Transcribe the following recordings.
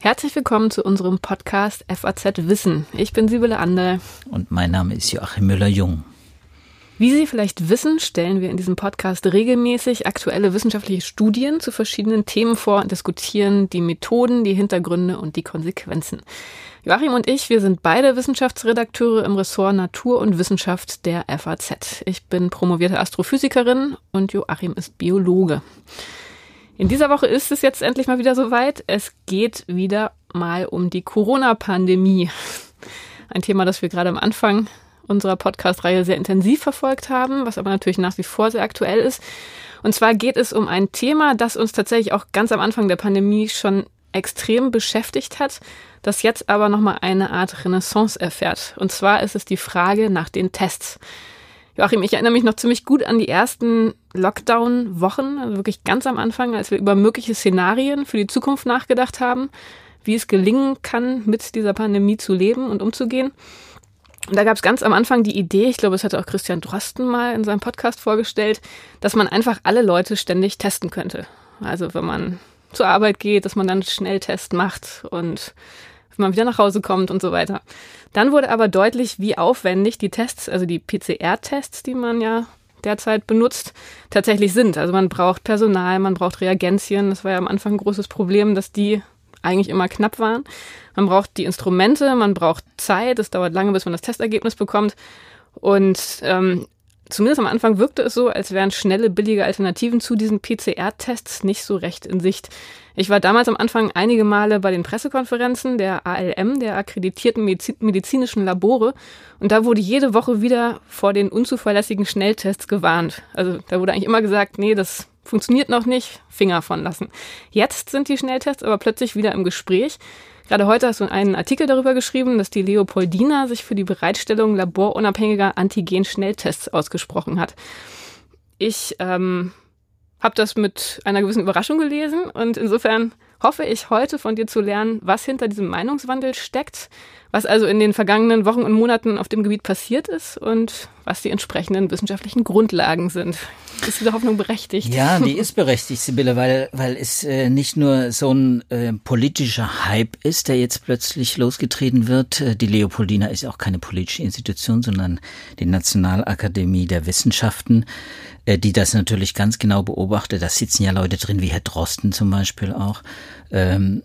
Herzlich willkommen zu unserem Podcast FAZ Wissen. Ich bin Sibylle Ander. Und mein Name ist Joachim Müller-Jung. Wie Sie vielleicht wissen, stellen wir in diesem Podcast regelmäßig aktuelle wissenschaftliche Studien zu verschiedenen Themen vor und diskutieren die Methoden, die Hintergründe und die Konsequenzen. Joachim und ich, wir sind beide Wissenschaftsredakteure im Ressort Natur und Wissenschaft der FAZ. Ich bin promovierte Astrophysikerin und Joachim ist Biologe. In dieser Woche ist es jetzt endlich mal wieder soweit. Es geht wieder mal um die Corona-Pandemie. Ein Thema, das wir gerade am Anfang unserer Podcast-Reihe sehr intensiv verfolgt haben, was aber natürlich nach wie vor sehr aktuell ist. Und zwar geht es um ein Thema, das uns tatsächlich auch ganz am Anfang der Pandemie schon extrem beschäftigt hat, das jetzt aber nochmal eine Art Renaissance erfährt. Und zwar ist es die Frage nach den Tests. Joachim, ich erinnere mich noch ziemlich gut an die ersten Lockdown-Wochen, also wirklich ganz am Anfang, als wir über mögliche Szenarien für die Zukunft nachgedacht haben, wie es gelingen kann, mit dieser Pandemie zu leben und umzugehen. Und da gab es ganz am Anfang die Idee, ich glaube, es hatte auch Christian Drosten mal in seinem Podcast vorgestellt, dass man einfach alle Leute ständig testen könnte. Also wenn man zur Arbeit geht, dass man dann Schnelltest macht und wenn man wieder nach Hause kommt und so weiter. Dann wurde aber deutlich, wie aufwendig die Tests, also die PCR-Tests, die man ja derzeit benutzt, tatsächlich sind. Also man braucht Personal, man braucht Reagenzien. Das war ja am Anfang ein großes Problem, dass die eigentlich immer knapp waren. Man braucht die Instrumente, man braucht Zeit. Es dauert lange, bis man das Testergebnis bekommt. Und ähm, zumindest am Anfang wirkte es so, als wären schnelle, billige Alternativen zu diesen PCR-Tests nicht so recht in Sicht. Ich war damals am Anfang einige Male bei den Pressekonferenzen der ALM, der akkreditierten medizinischen Labore, und da wurde jede Woche wieder vor den unzuverlässigen Schnelltests gewarnt. Also da wurde eigentlich immer gesagt, nee, das funktioniert noch nicht, Finger von lassen. Jetzt sind die Schnelltests aber plötzlich wieder im Gespräch. Gerade heute hast du einen Artikel darüber geschrieben, dass die Leopoldina sich für die Bereitstellung laborunabhängiger Antigen-Schnelltests ausgesprochen hat. Ich ähm, habe das mit einer gewissen Überraschung gelesen und insofern hoffe ich heute von dir zu lernen, was hinter diesem Meinungswandel steckt, was also in den vergangenen Wochen und Monaten auf dem Gebiet passiert ist und was die entsprechenden wissenschaftlichen Grundlagen sind. Ist diese Hoffnung berechtigt? Ja, die ist berechtigt, Sibylle, weil, weil es äh, nicht nur so ein äh, politischer Hype ist, der jetzt plötzlich losgetreten wird. Äh, die Leopoldina ist auch keine politische Institution, sondern die Nationalakademie der Wissenschaften. Äh, die das natürlich ganz genau beobachtet. Da sitzen ja Leute drin, wie Herr Drosten zum Beispiel auch, ähm,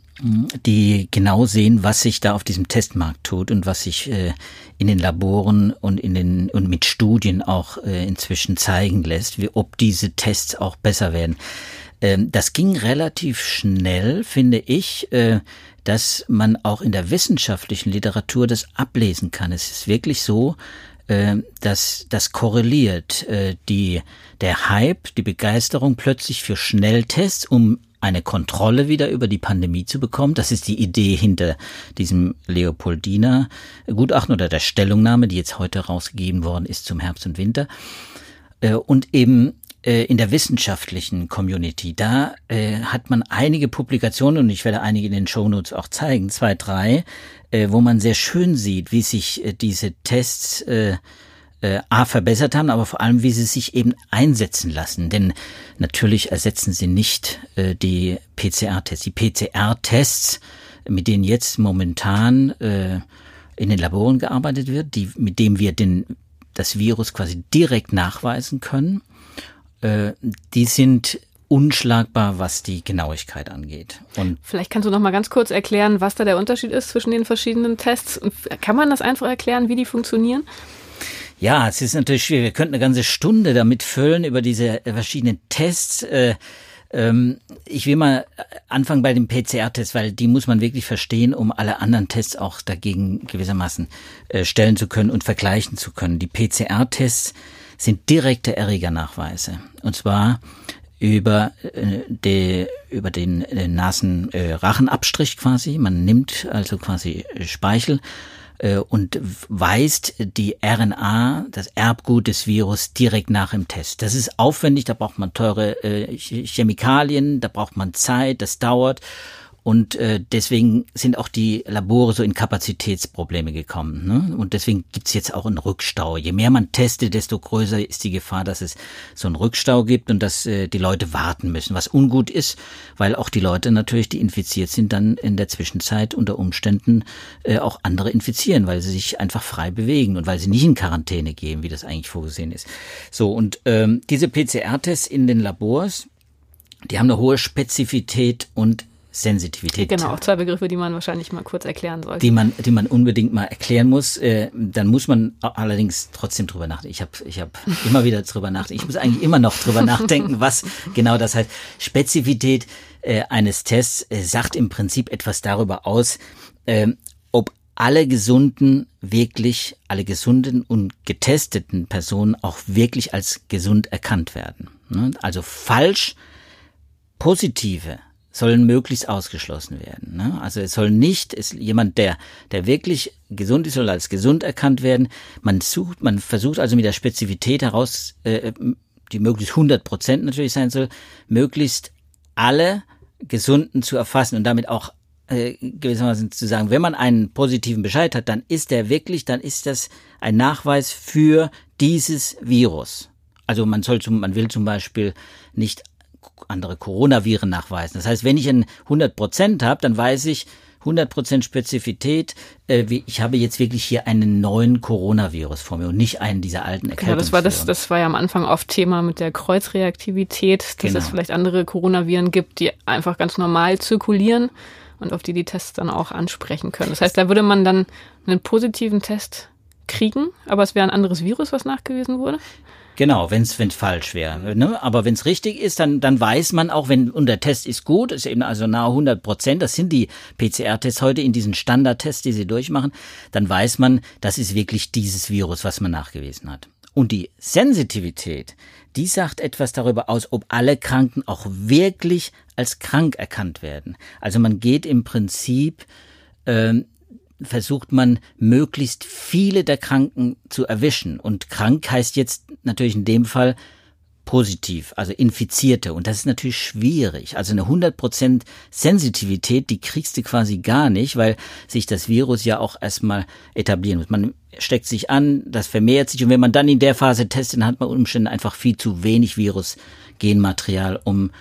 die genau sehen, was sich da auf diesem Testmarkt tut und was sich äh, in den Laboren und in den und mit Studien auch äh, inzwischen zeigen lässt, wie ob diese Tests auch besser werden. Ähm, das ging relativ schnell, finde ich, äh, dass man auch in der wissenschaftlichen Literatur das ablesen kann. Es ist wirklich so, äh, dass das korreliert. Äh, die, der Hype, die Begeisterung plötzlich für Schnelltests, um eine Kontrolle wieder über die Pandemie zu bekommen. Das ist die Idee hinter diesem Leopoldiner Gutachten oder der Stellungnahme, die jetzt heute rausgegeben worden ist zum Herbst und Winter. Äh, und eben äh, in der wissenschaftlichen Community, da äh, hat man einige Publikationen und ich werde einige in den Shownotes auch zeigen, zwei, drei, äh, wo man sehr schön sieht, wie sich äh, diese Tests äh, äh, A verbessert haben, aber vor allem, wie sie sich eben einsetzen lassen. Denn natürlich ersetzen sie nicht äh, die PCR-Tests. Die PCR-Tests, mit denen jetzt momentan äh, in den Laboren gearbeitet wird, die, mit dem wir den, das Virus quasi direkt nachweisen können, äh, die sind unschlagbar, was die Genauigkeit angeht. Und Vielleicht kannst du noch mal ganz kurz erklären, was da der Unterschied ist zwischen den verschiedenen Tests. Und kann man das einfach erklären, wie die funktionieren? Ja, es ist natürlich schwierig. Wir könnten eine ganze Stunde damit füllen über diese verschiedenen Tests. Äh, ähm, ich will mal anfangen bei dem PCR-Test, weil die muss man wirklich verstehen, um alle anderen Tests auch dagegen gewissermaßen äh, stellen zu können und vergleichen zu können. Die PCR-Tests sind direkte Erregernachweise. Und zwar über, äh, de, über den äh, Nasenrachenabstrich äh, quasi. Man nimmt also quasi Speichel äh, und weist die RNA, das Erbgut des Virus, direkt nach im Test. Das ist aufwendig, da braucht man teure äh, Chemikalien, da braucht man Zeit, das dauert. Und äh, deswegen sind auch die Labore so in Kapazitätsprobleme gekommen. Ne? Und deswegen gibt's jetzt auch einen Rückstau. Je mehr man testet, desto größer ist die Gefahr, dass es so einen Rückstau gibt und dass äh, die Leute warten müssen, was ungut ist, weil auch die Leute natürlich, die infiziert sind, dann in der Zwischenzeit unter Umständen äh, auch andere infizieren, weil sie sich einfach frei bewegen und weil sie nicht in Quarantäne gehen, wie das eigentlich vorgesehen ist. So, und ähm, diese PCR-Tests in den Labors, die haben eine hohe Spezifität und Sensitivität. Genau, auch zwei Begriffe, die man wahrscheinlich mal kurz erklären sollte. Die man, die man unbedingt mal erklären muss. Äh, dann muss man allerdings trotzdem drüber nachdenken. Ich habe ich hab immer wieder drüber nachdenken. Ich muss eigentlich immer noch drüber nachdenken, was genau das heißt. Spezifität äh, eines Tests äh, sagt im Prinzip etwas darüber aus, äh, ob alle gesunden, wirklich alle gesunden und getesteten Personen auch wirklich als gesund erkannt werden. Ne? Also falsch positive sollen möglichst ausgeschlossen werden. Ne? Also es soll nicht, ist jemand, der, der wirklich gesund ist, soll als gesund erkannt werden. Man sucht, man versucht also mit der Spezifität heraus, äh, die möglichst 100 Prozent natürlich sein soll, möglichst alle Gesunden zu erfassen und damit auch äh, gewissermaßen zu sagen, wenn man einen positiven Bescheid hat, dann ist der wirklich, dann ist das ein Nachweis für dieses Virus. Also man soll zum, man will zum Beispiel nicht andere Coronaviren nachweisen. Das heißt, wenn ich ein 100 Prozent habe, dann weiß ich 100 Prozent Spezifität. Äh, wie, ich habe jetzt wirklich hier einen neuen Coronavirus vor mir und nicht einen dieser alten Erkältungsviren. Genau, das war das, das war ja am Anfang oft Thema mit der Kreuzreaktivität, dass genau. es vielleicht andere Coronaviren gibt, die einfach ganz normal zirkulieren und auf die die Tests dann auch ansprechen können. Das heißt, da würde man dann einen positiven Test kriegen, aber es wäre ein anderes Virus, was nachgewiesen wurde? Genau, wenn es falsch wäre. Ne? Aber wenn es richtig ist, dann, dann weiß man auch, wenn und der Test ist gut, ist eben also nahe 100 Prozent, das sind die PCR-Tests heute in diesen Standardtests, die sie durchmachen, dann weiß man, das ist wirklich dieses Virus, was man nachgewiesen hat. Und die Sensitivität, die sagt etwas darüber aus, ob alle Kranken auch wirklich als krank erkannt werden. Also man geht im Prinzip ähm, versucht man möglichst viele der Kranken zu erwischen. Und krank heißt jetzt natürlich in dem Fall positiv, also Infizierte. Und das ist natürlich schwierig. Also eine 100% Sensitivität, die kriegst du quasi gar nicht, weil sich das Virus ja auch erstmal etablieren muss. Man steckt sich an, das vermehrt sich. Und wenn man dann in der Phase testet, dann hat man Umständen einfach viel zu wenig Virus-Genmaterial, um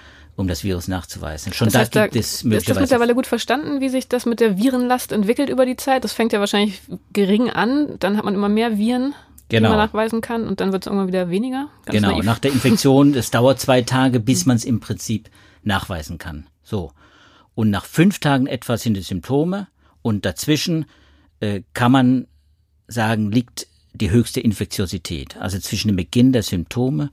um das Virus nachzuweisen. Schon das heißt, da gibt es möglicherweise. Ist das mittlerweile gut verstanden, wie sich das mit der Virenlast entwickelt über die Zeit? Das fängt ja wahrscheinlich gering an, dann hat man immer mehr Viren, genau. die man nachweisen kann und dann wird es irgendwann wieder weniger. Ganz genau, naiv. nach der Infektion, es dauert zwei Tage, bis man es im Prinzip nachweisen kann. So. Und nach fünf Tagen etwa sind die Symptome und dazwischen äh, kann man sagen, liegt die höchste Infektiosität. Also zwischen dem Beginn der Symptome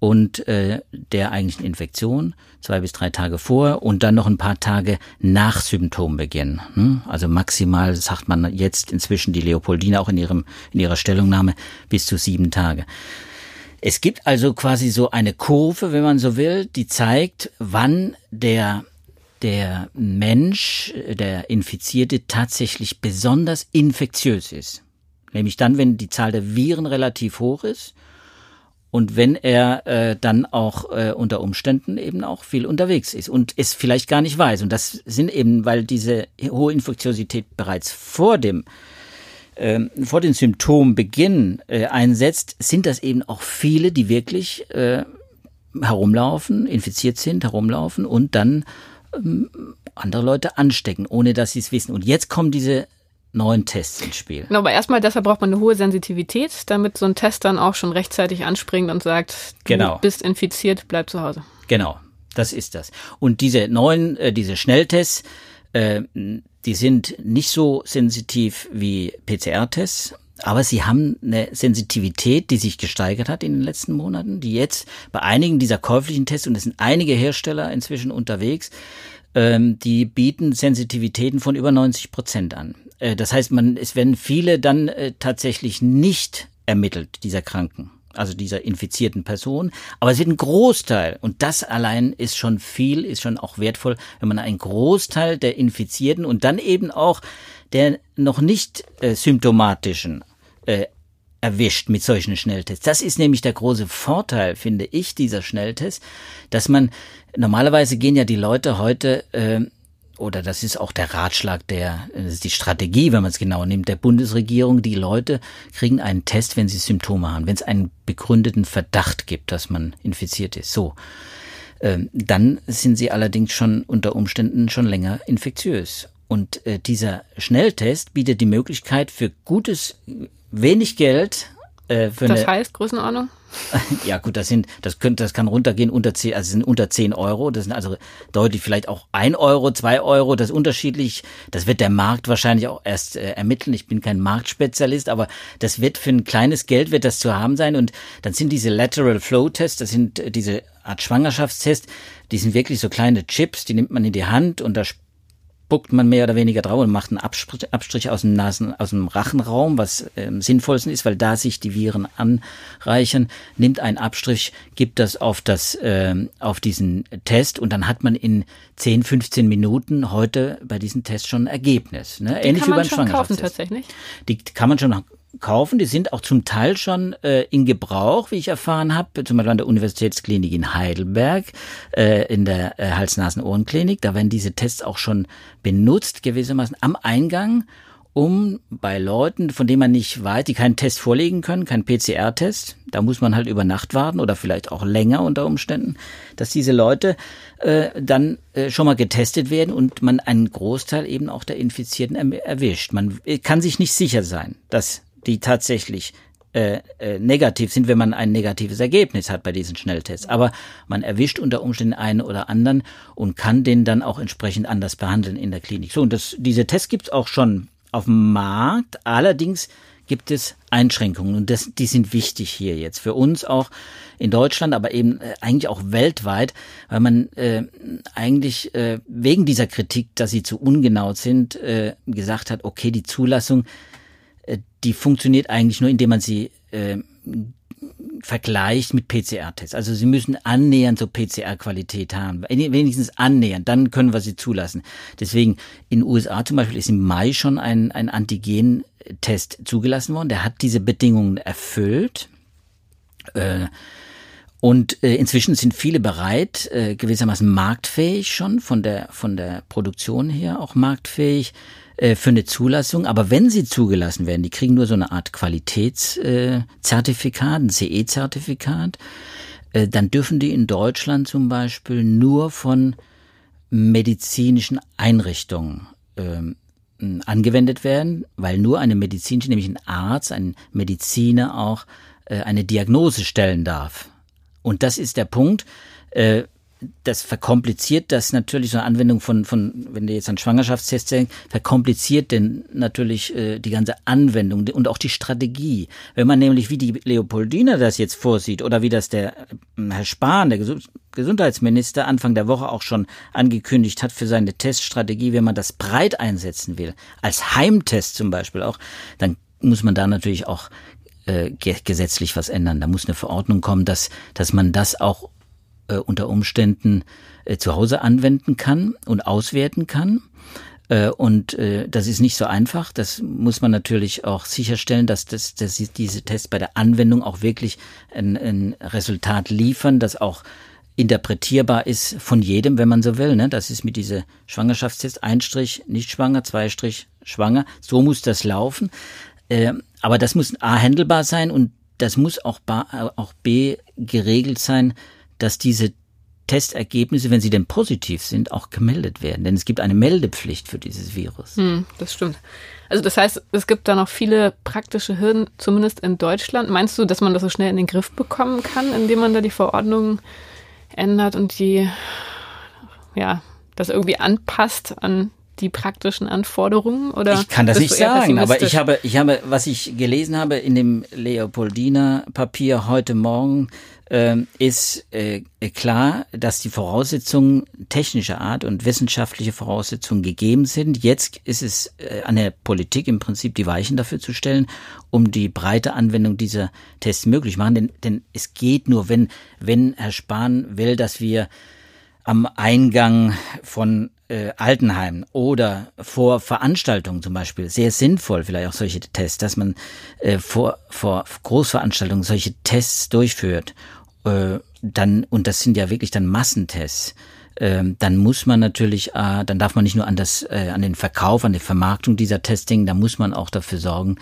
und äh, der eigentlichen Infektion, zwei bis drei Tage vor und dann noch ein paar Tage nach Symptombeginn. Hm? Also maximal, sagt man jetzt inzwischen die Leopoldine auch in, ihrem, in ihrer Stellungnahme, bis zu sieben Tage. Es gibt also quasi so eine Kurve, wenn man so will, die zeigt, wann der der Mensch, der Infizierte tatsächlich besonders infektiös ist. Nämlich dann, wenn die Zahl der Viren relativ hoch ist und wenn er äh, dann auch äh, unter Umständen eben auch viel unterwegs ist und es vielleicht gar nicht weiß. Und das sind eben, weil diese hohe Infektiosität bereits vor dem äh, vor den Symptombeginn äh, einsetzt, sind das eben auch viele, die wirklich äh, herumlaufen, infiziert sind, herumlaufen und dann ähm, andere Leute anstecken, ohne dass sie es wissen. Und jetzt kommen diese neuen Tests ins Spiel. Genau, aber erstmal deshalb braucht man eine hohe Sensitivität, damit so ein Test dann auch schon rechtzeitig anspringt und sagt, du genau. bist infiziert, bleib zu Hause. Genau, das ist das. Und diese neuen, äh, diese Schnelltests, äh, die sind nicht so sensitiv wie PCR-Tests, aber sie haben eine Sensitivität, die sich gesteigert hat in den letzten Monaten, die jetzt bei einigen dieser käuflichen Tests, und es sind einige Hersteller inzwischen unterwegs, ähm, die bieten Sensitivitäten von über 90 Prozent an. Äh, das heißt, man, es werden viele dann äh, tatsächlich nicht ermittelt, dieser Kranken, also dieser infizierten Person. Aber es wird ein Großteil, und das allein ist schon viel, ist schon auch wertvoll, wenn man einen Großteil der Infizierten und dann eben auch der noch nicht äh, symptomatischen äh, erwischt mit solchen Schnelltests. Das ist nämlich der große Vorteil, finde ich, dieser Schnelltest, dass man normalerweise gehen ja die Leute heute äh, oder das ist auch der Ratschlag der, das ist die Strategie, wenn man es genau nimmt, der Bundesregierung. Die Leute kriegen einen Test, wenn sie Symptome haben, wenn es einen begründeten Verdacht gibt, dass man infiziert ist. So. Ähm, dann sind sie allerdings schon unter Umständen schon länger infektiös. Und äh, dieser Schnelltest bietet die Möglichkeit für gutes, wenig Geld äh, für das eine, heißt Größenordnung? ja gut, das sind, das könnte, das kann runtergehen unter zehn, also sind unter zehn Euro. Das sind also deutlich vielleicht auch ein Euro, zwei Euro. Das ist unterschiedlich. Das wird der Markt wahrscheinlich auch erst äh, ermitteln. Ich bin kein Marktspezialist, aber das wird für ein kleines Geld wird das zu haben sein. Und dann sind diese Lateral Flow Tests, das sind äh, diese Art Schwangerschaftstests, die sind wirklich so kleine Chips, die nimmt man in die Hand und da spuckt man mehr oder weniger drauf und macht einen Abstrich, Abstrich aus dem Nasen, aus dem Rachenraum, was ähm, sinnvollsten ist, weil da sich die Viren anreichern, nimmt einen Abstrich, gibt das auf das, ähm, auf diesen Test und dann hat man in 10, 15 Minuten heute bei diesem Test schon ein Ergebnis. Ne? Die Ähnlich kann man wie beim schon kaufen tatsächlich. Die kann man schon kaufen. Die sind auch zum Teil schon äh, in Gebrauch, wie ich erfahren habe, zum Beispiel an der Universitätsklinik in Heidelberg, äh, in der äh, Hals-Nasen-Ohrenklinik. Da werden diese Tests auch schon benutzt, gewissermaßen am Eingang, um bei Leuten, von denen man nicht weiß, die keinen Test vorlegen können, keinen PCR-Test, da muss man halt über Nacht warten oder vielleicht auch länger unter Umständen, dass diese Leute äh, dann äh, schon mal getestet werden und man einen Großteil eben auch der Infizierten erwischt. Man äh, kann sich nicht sicher sein, dass die tatsächlich äh, äh, negativ sind, wenn man ein negatives Ergebnis hat bei diesen Schnelltests. Aber man erwischt unter Umständen einen oder anderen und kann den dann auch entsprechend anders behandeln in der Klinik. So, und das, diese Tests gibt's auch schon auf dem Markt. Allerdings gibt es Einschränkungen und das, die sind wichtig hier jetzt für uns auch in Deutschland, aber eben äh, eigentlich auch weltweit, weil man äh, eigentlich äh, wegen dieser Kritik, dass sie zu ungenau sind, äh, gesagt hat, okay, die Zulassung die funktioniert eigentlich nur, indem man sie äh, vergleicht mit PCR-Tests. Also sie müssen annähernd so PCR-Qualität haben, wenigstens annähernd, dann können wir sie zulassen. Deswegen in den USA zum Beispiel ist im Mai schon ein, ein Antigen-Test zugelassen worden, der hat diese Bedingungen erfüllt. Äh, und äh, inzwischen sind viele bereit, äh, gewissermaßen marktfähig schon, von der, von der Produktion her auch marktfähig, äh, für eine Zulassung. Aber wenn sie zugelassen werden, die kriegen nur so eine Art Qualitätszertifikat, ein CE-Zertifikat, äh, dann dürfen die in Deutschland zum Beispiel nur von medizinischen Einrichtungen ähm, angewendet werden, weil nur eine medizinische, nämlich ein Arzt, ein Mediziner auch äh, eine Diagnose stellen darf. Und das ist der Punkt. Das verkompliziert das natürlich so eine Anwendung von, von wenn du jetzt an Schwangerschaftstests denkst, verkompliziert denn natürlich äh, die ganze Anwendung und auch die Strategie. Wenn man nämlich, wie die Leopoldina das jetzt vorsieht oder wie das der äh, Herr Spahn, der Gesundheitsminister, Anfang der Woche auch schon angekündigt hat für seine Teststrategie, wenn man das breit einsetzen will, als Heimtest zum Beispiel auch, dann muss man da natürlich auch äh, gesetzlich was ändern. Da muss eine Verordnung kommen, dass, dass man das auch äh, unter Umständen äh, zu Hause anwenden kann und auswerten kann. Äh, und äh, das ist nicht so einfach. Das muss man natürlich auch sicherstellen, dass, das, dass diese Tests bei der Anwendung auch wirklich ein, ein Resultat liefern, das auch interpretierbar ist von jedem, wenn man so will. Ne? Das ist mit dieser Schwangerschaftstest ein Strich nicht schwanger, zwei Strich schwanger. So muss das laufen. Äh, aber das muss A handelbar sein und das muss auch, auch B geregelt sein, dass diese Testergebnisse, wenn sie denn positiv sind, auch gemeldet werden. Denn es gibt eine Meldepflicht für dieses Virus. Hm, das stimmt. Also das heißt, es gibt da noch viele praktische Hürden, zumindest in Deutschland. Meinst du, dass man das so schnell in den Griff bekommen kann, indem man da die Verordnung ändert und die, ja, das irgendwie anpasst an die praktischen Anforderungen oder ich kann das nicht sagen aber ich habe ich habe was ich gelesen habe in dem Leopoldina Papier heute Morgen äh, ist äh, klar, dass die Voraussetzungen technischer Art und wissenschaftliche Voraussetzungen gegeben sind. Jetzt ist es äh, an der Politik im Prinzip die Weichen dafür zu stellen, um die breite Anwendung dieser Tests möglich machen. Denn, denn es geht nur, wenn, wenn Herr Spahn will, dass wir am Eingang von äh, Altenheimen oder vor Veranstaltungen zum Beispiel sehr sinnvoll, vielleicht auch solche Tests, dass man äh, vor, vor Großveranstaltungen solche Tests durchführt. Äh, dann, und das sind ja wirklich dann Massentests, ähm, dann muss man natürlich, äh, dann darf man nicht nur an das, äh, an den Verkauf, an die Vermarktung dieser Testing, da muss man auch dafür sorgen,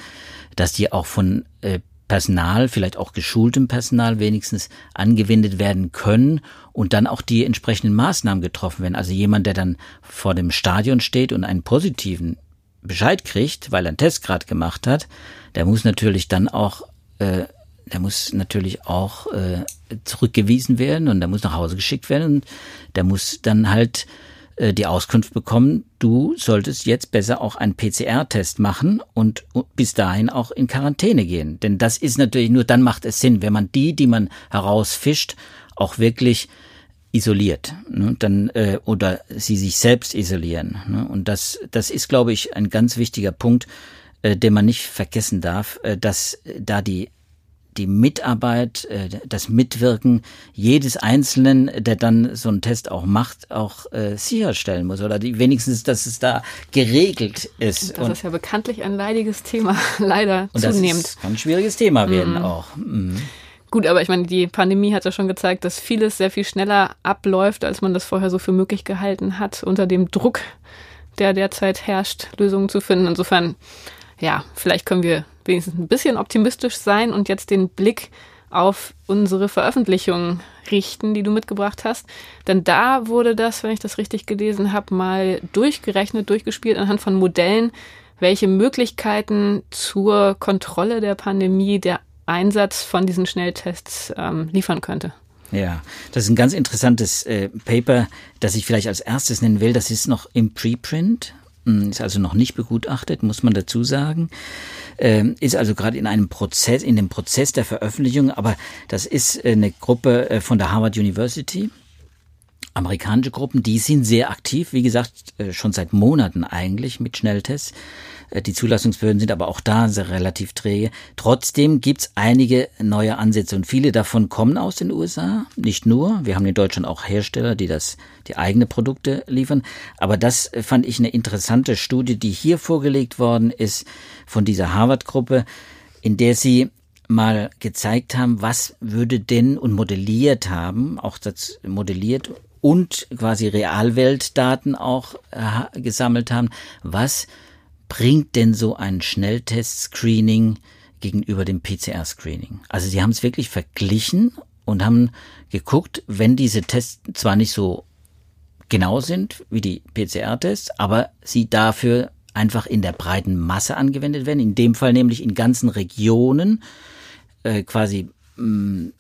dass die auch von äh, Personal, vielleicht auch geschultem Personal wenigstens angewendet werden können und dann auch die entsprechenden Maßnahmen getroffen werden. Also jemand, der dann vor dem Stadion steht und einen positiven Bescheid kriegt, weil er einen Test gerade gemacht hat, der muss natürlich dann auch, äh, der muss natürlich auch äh, zurückgewiesen werden und der muss nach Hause geschickt werden und der muss dann halt die Auskunft bekommen, du solltest jetzt besser auch einen PCR-Test machen und bis dahin auch in Quarantäne gehen. Denn das ist natürlich nur dann macht es Sinn, wenn man die, die man herausfischt, auch wirklich isoliert, ne, dann äh, oder sie sich selbst isolieren. Ne, und das, das ist, glaube ich, ein ganz wichtiger Punkt, äh, den man nicht vergessen darf, äh, dass da die die Mitarbeit, äh, das Mitwirken jedes Einzelnen, der dann so einen Test auch macht, auch äh, sicherstellen muss oder die, wenigstens, dass es da geregelt ist. Das und, ist ja bekanntlich ein leidiges Thema, leider und zunehmend. Das kann ein schwieriges Thema werden mhm. auch. Mhm. Gut, aber ich meine, die Pandemie hat ja schon gezeigt, dass vieles sehr viel schneller abläuft, als man das vorher so für möglich gehalten hat, unter dem Druck, der derzeit herrscht, Lösungen zu finden. Insofern, ja, vielleicht können wir wenigstens ein bisschen optimistisch sein und jetzt den Blick auf unsere Veröffentlichung richten, die du mitgebracht hast. Denn da wurde das, wenn ich das richtig gelesen habe, mal durchgerechnet, durchgespielt anhand von Modellen, welche Möglichkeiten zur Kontrolle der Pandemie der Einsatz von diesen Schnelltests ähm, liefern könnte. Ja, das ist ein ganz interessantes äh, Paper, das ich vielleicht als erstes nennen will. Das ist noch im Preprint, ist also noch nicht begutachtet, muss man dazu sagen. Ähm, ist also gerade in einem Prozess, in dem Prozess der Veröffentlichung, aber das ist äh, eine Gruppe äh, von der Harvard University. Amerikanische Gruppen, die sind sehr aktiv, wie gesagt, äh, schon seit Monaten eigentlich mit Schnelltests. Äh, die Zulassungsbehörden sind aber auch da sehr relativ träge. Trotzdem gibt's einige neue Ansätze und viele davon kommen aus den USA. Nicht nur. Wir haben in Deutschland auch Hersteller, die das, die eigene Produkte liefern. Aber das fand ich eine interessante Studie, die hier vorgelegt worden ist von dieser Harvard-Gruppe, in der sie mal gezeigt haben, was würde denn und modelliert haben, auch das modelliert und quasi Realweltdaten auch äh, gesammelt haben, was bringt denn so ein Schnelltest-Screening gegenüber dem PCR-Screening? Also sie haben es wirklich verglichen und haben geguckt, wenn diese Tests zwar nicht so genau sind wie die PCR-Tests, aber sie dafür einfach in der breiten Masse angewendet werden, in dem Fall nämlich in ganzen Regionen äh, quasi mh, mm,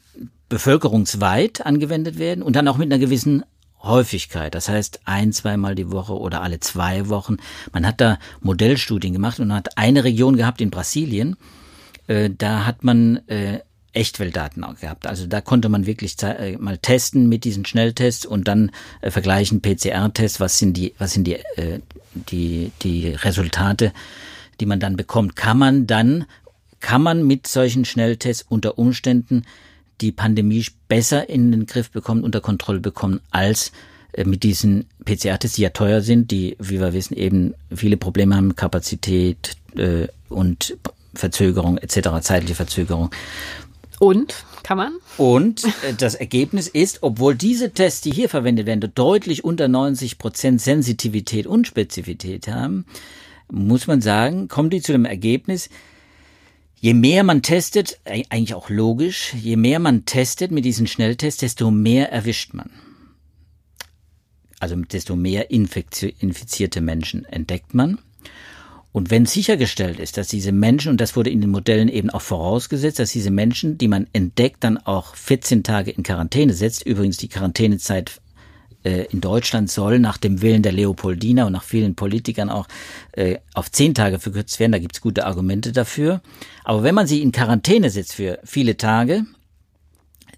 bevölkerungsweit angewendet werden und dann auch mit einer gewissen Häufigkeit, das heißt ein, zweimal die Woche oder alle zwei Wochen. Man hat da Modellstudien gemacht und hat eine Region gehabt in Brasilien, äh, da hat man äh, Echtweltdaten gehabt. Also da konnte man wirklich äh, mal testen mit diesen Schnelltests und dann äh, vergleichen PCR-Tests, was sind die, was sind die, die, die Resultate, die man dann bekommt. Kann man dann, kann man mit solchen Schnelltests unter Umständen die Pandemie besser in den Griff bekommen, unter Kontrolle bekommen, als äh, mit diesen PCR-Tests, die ja teuer sind, die, wie wir wissen, eben viele Probleme haben, Kapazität äh, und Verzögerung etc., zeitliche Verzögerung. Und kann man? Und äh, das Ergebnis ist, obwohl diese Tests, die hier verwendet werden, deutlich unter 90 Prozent Sensitivität und Spezifität haben, muss man sagen, kommen die zu dem Ergebnis, Je mehr man testet, eigentlich auch logisch, je mehr man testet mit diesen Schnelltests, desto mehr erwischt man. Also desto mehr infizierte Menschen entdeckt man. Und wenn sichergestellt ist, dass diese Menschen, und das wurde in den Modellen eben auch vorausgesetzt, dass diese Menschen, die man entdeckt, dann auch 14 Tage in Quarantäne setzt, übrigens die Quarantänezeit in Deutschland soll nach dem Willen der Leopoldina und nach vielen Politikern auch äh, auf zehn Tage verkürzt werden. Da gibt es gute Argumente dafür. Aber wenn man sie in Quarantäne setzt für viele Tage,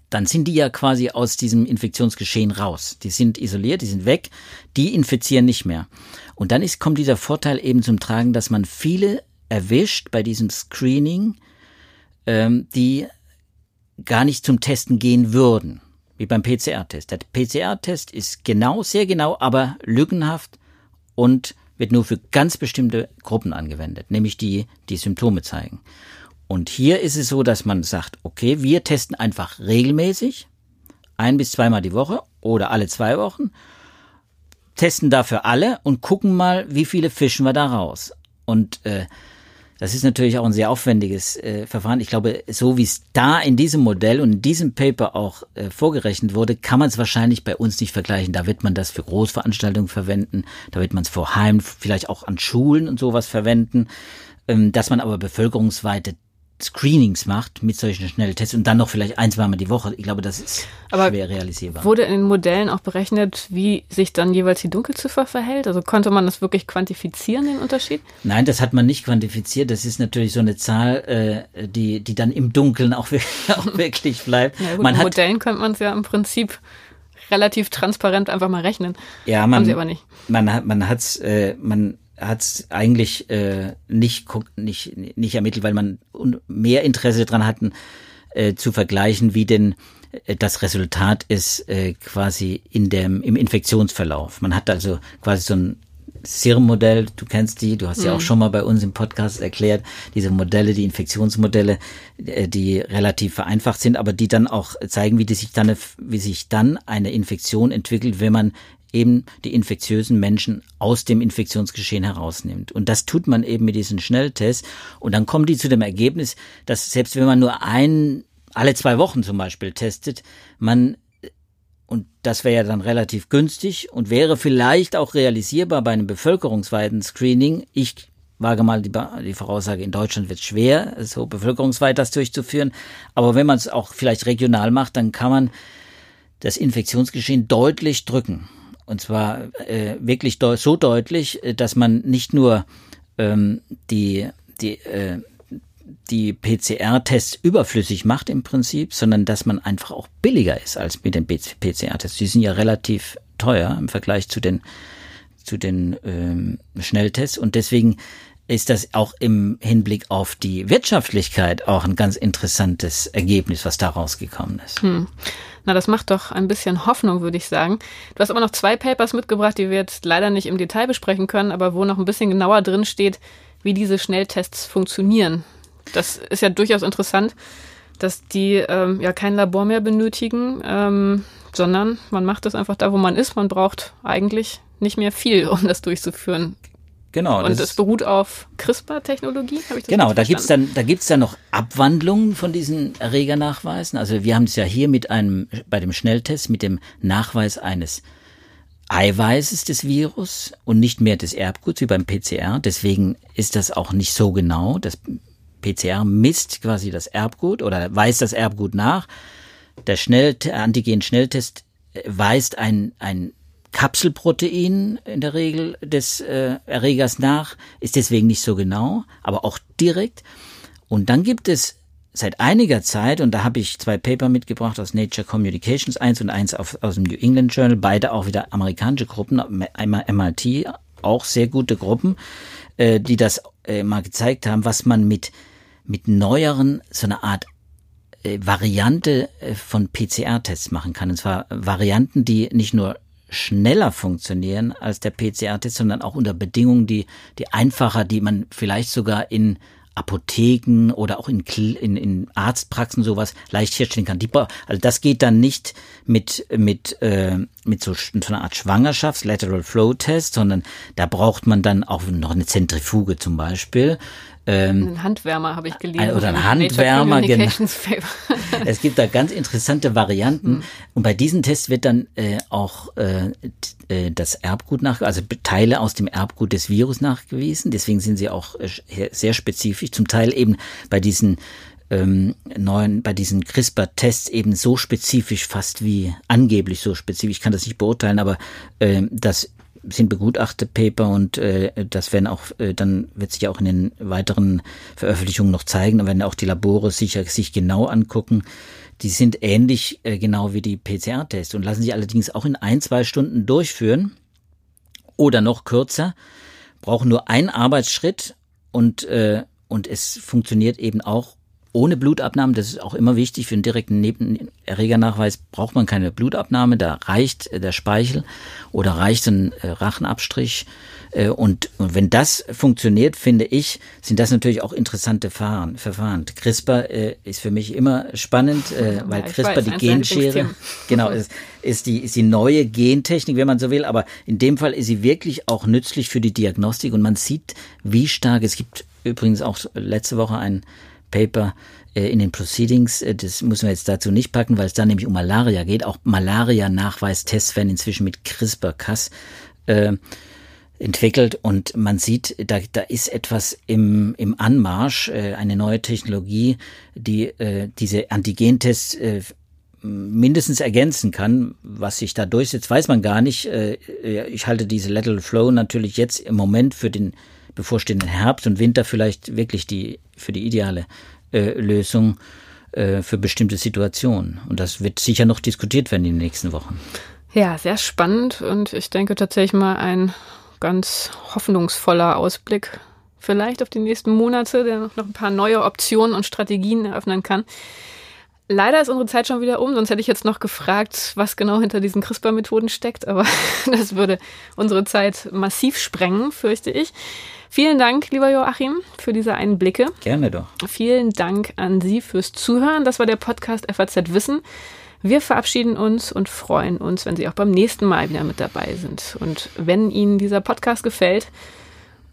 dann sind die ja quasi aus diesem Infektionsgeschehen raus. Die sind isoliert, die sind weg, die infizieren nicht mehr. Und dann ist, kommt dieser Vorteil eben zum Tragen, dass man viele erwischt bei diesem Screening, ähm, die gar nicht zum Testen gehen würden wie beim PCR-Test. Der PCR-Test ist genau, sehr genau, aber lückenhaft und wird nur für ganz bestimmte Gruppen angewendet, nämlich die, die Symptome zeigen. Und hier ist es so, dass man sagt, okay, wir testen einfach regelmäßig, ein bis zweimal die Woche oder alle zwei Wochen testen dafür alle und gucken mal, wie viele fischen wir da raus. Und äh, das ist natürlich auch ein sehr aufwendiges äh, Verfahren. Ich glaube, so wie es da in diesem Modell und in diesem Paper auch äh, vorgerechnet wurde, kann man es wahrscheinlich bei uns nicht vergleichen. Da wird man das für Großveranstaltungen verwenden, da wird man es vor Heim, vielleicht auch an Schulen und sowas verwenden. Ähm, dass man aber bevölkerungsweite Screenings macht mit solchen Schnelltests und dann noch vielleicht ein, zweimal die Woche. Ich glaube, das ist Aber schwer realisierbar. Wurde in den Modellen auch berechnet, wie sich dann jeweils die Dunkelziffer verhält? Also konnte man das wirklich quantifizieren, den Unterschied? Nein, das hat man nicht quantifiziert. Das ist natürlich so eine Zahl, äh, die, die dann im Dunkeln auch, auch wirklich bleibt. Ja, gut, man in hat, Modellen könnte man es ja im Prinzip relativ transparent einfach mal rechnen. Ja, man, Haben sie aber nicht. Man hat, man hat's, äh, man hat es eigentlich äh, nicht, nicht, nicht ermittelt, weil man mehr Interesse daran hatten, äh, zu vergleichen, wie denn äh, das Resultat ist äh, quasi in dem, im Infektionsverlauf. Man hat also quasi so ein Serum-Modell, du kennst die, du hast mhm. ja auch mhm. schon mal bei uns im Podcast erklärt, diese Modelle, die Infektionsmodelle, äh, die relativ vereinfacht sind, aber die dann auch zeigen, wie die sich dann, wie sich dann eine Infektion entwickelt, wenn man eben die infektiösen Menschen aus dem Infektionsgeschehen herausnimmt. Und das tut man eben mit diesen Schnelltests. Und dann kommen die zu dem Ergebnis, dass selbst wenn man nur ein, alle zwei Wochen zum Beispiel testet, man und das wäre ja dann relativ günstig und wäre vielleicht auch realisierbar bei einem bevölkerungsweiten Screening. Ich wage mal die, die Voraussage, in Deutschland wird es schwer, so bevölkerungsweit das durchzuführen. Aber wenn man es auch vielleicht regional macht, dann kann man das Infektionsgeschehen deutlich drücken. Und zwar äh, wirklich de so deutlich, äh, dass man nicht nur ähm, die, die, äh, die PCR-Tests überflüssig macht im Prinzip, sondern dass man einfach auch billiger ist als mit den PCR-Tests. Die sind ja relativ teuer im Vergleich zu den, zu den ähm, Schnelltests und deswegen ist das auch im Hinblick auf die Wirtschaftlichkeit auch ein ganz interessantes Ergebnis, was da rausgekommen ist. Hm. Na, das macht doch ein bisschen Hoffnung, würde ich sagen. Du hast aber noch zwei Papers mitgebracht, die wir jetzt leider nicht im Detail besprechen können, aber wo noch ein bisschen genauer drin steht, wie diese Schnelltests funktionieren. Das ist ja durchaus interessant, dass die ähm, ja kein Labor mehr benötigen, ähm, sondern man macht das einfach da, wo man ist. Man braucht eigentlich nicht mehr viel, um das durchzuführen. Genau. Und es beruht auf CRISPR-Technologie, habe ich das Genau, da gibt's dann, da gibt's dann noch Abwandlungen von diesen Erregernachweisen. Also wir haben es ja hier mit einem, bei dem Schnelltest mit dem Nachweis eines Eiweißes des Virus und nicht mehr des Erbguts wie beim PCR. Deswegen ist das auch nicht so genau. Das PCR misst quasi das Erbgut oder weist das Erbgut nach. Der Schnell Antigen-Schnelltest weist ein, ein Kapselprotein in der Regel des äh, Erregers nach, ist deswegen nicht so genau, aber auch direkt. Und dann gibt es seit einiger Zeit, und da habe ich zwei Paper mitgebracht aus Nature Communications, eins und eins auf, aus dem New England Journal, beide auch wieder amerikanische Gruppen, einmal MIT, auch sehr gute Gruppen, äh, die das äh, mal gezeigt haben, was man mit, mit neueren, so eine Art äh, Variante äh, von PCR-Tests machen kann. Und zwar Varianten, die nicht nur schneller funktionieren als der PCR-Test, sondern auch unter Bedingungen, die, die einfacher, die man vielleicht sogar in Apotheken oder auch in, in, in Arztpraxen sowas leicht herstellen kann. Die, also das geht dann nicht mit, mit, äh, mit so, so einer Art Schwangerschafts-, Lateral Flow Test, sondern da braucht man dann auch noch eine Zentrifuge zum Beispiel. Ähm, ein Handwärmer habe ich gelesen. Oder ein Handwärmer, genau. es gibt da ganz interessante Varianten. Hm. Und bei diesen Tests wird dann äh, auch äh, äh, das Erbgut nach, also Teile aus dem Erbgut des Virus nachgewiesen. Deswegen sind sie auch äh, sehr spezifisch. Zum Teil eben bei diesen ähm, neuen, bei diesen CRISPR-Tests eben so spezifisch, fast wie angeblich so spezifisch. Ich kann das nicht beurteilen, aber äh, das sind begutachtete Paper und äh, das werden auch, äh, dann wird sich auch in den weiteren Veröffentlichungen noch zeigen, da werden auch die Labore sicher sich genau angucken. Die sind ähnlich äh, genau wie die PCR-Tests und lassen sich allerdings auch in ein, zwei Stunden durchführen oder noch kürzer, brauchen nur einen Arbeitsschritt und, äh, und es funktioniert eben auch ohne Blutabnahme. Das ist auch immer wichtig. Für einen direkten Nebenerregernachweis braucht man keine Blutabnahme. Da reicht der Speichel oder reicht ein äh, Rachenabstrich. Äh, und, und wenn das funktioniert, finde ich, sind das natürlich auch interessante Verfahren. Verfahren. CRISPR äh, ist für mich immer spannend, äh, weil ja, CRISPR weiß, die Genschere, genau, ist, ist, die, ist die neue Gentechnik, wenn man so will. Aber in dem Fall ist sie wirklich auch nützlich für die Diagnostik und man sieht, wie stark, es gibt übrigens auch letzte Woche ein Paper äh, in den Proceedings, äh, das müssen wir jetzt dazu nicht packen, weil es da nämlich um Malaria geht. Auch Malaria-Nachweistests werden inzwischen mit CRISPR-Cas äh, entwickelt und man sieht, da, da ist etwas im, im Anmarsch, äh, eine neue Technologie, die äh, diese Antigentests äh, mindestens ergänzen kann. Was sich da durchsetzt, weiß man gar nicht. Äh, ich halte diese Lateral Flow natürlich jetzt im Moment für den bevorstehenden Herbst und Winter vielleicht wirklich die für die ideale äh, Lösung äh, für bestimmte Situationen. Und das wird sicher noch diskutiert werden in den nächsten Wochen. Ja, sehr spannend und ich denke tatsächlich mal ein ganz hoffnungsvoller Ausblick vielleicht auf die nächsten Monate, der noch ein paar neue Optionen und Strategien eröffnen kann. Leider ist unsere Zeit schon wieder um, sonst hätte ich jetzt noch gefragt, was genau hinter diesen CRISPR-Methoden steckt, aber das würde unsere Zeit massiv sprengen, fürchte ich. Vielen Dank, lieber Joachim, für diese Einblicke. Gerne doch. Vielen Dank an Sie fürs Zuhören. Das war der Podcast FAZ Wissen. Wir verabschieden uns und freuen uns, wenn Sie auch beim nächsten Mal wieder mit dabei sind. Und wenn Ihnen dieser Podcast gefällt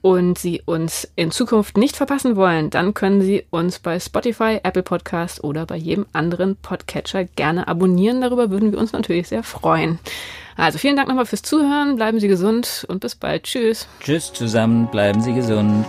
und Sie uns in Zukunft nicht verpassen wollen, dann können Sie uns bei Spotify, Apple Podcast oder bei jedem anderen Podcatcher gerne abonnieren. Darüber würden wir uns natürlich sehr freuen. Also vielen Dank nochmal fürs Zuhören, bleiben Sie gesund und bis bald. Tschüss. Tschüss zusammen, bleiben Sie gesund.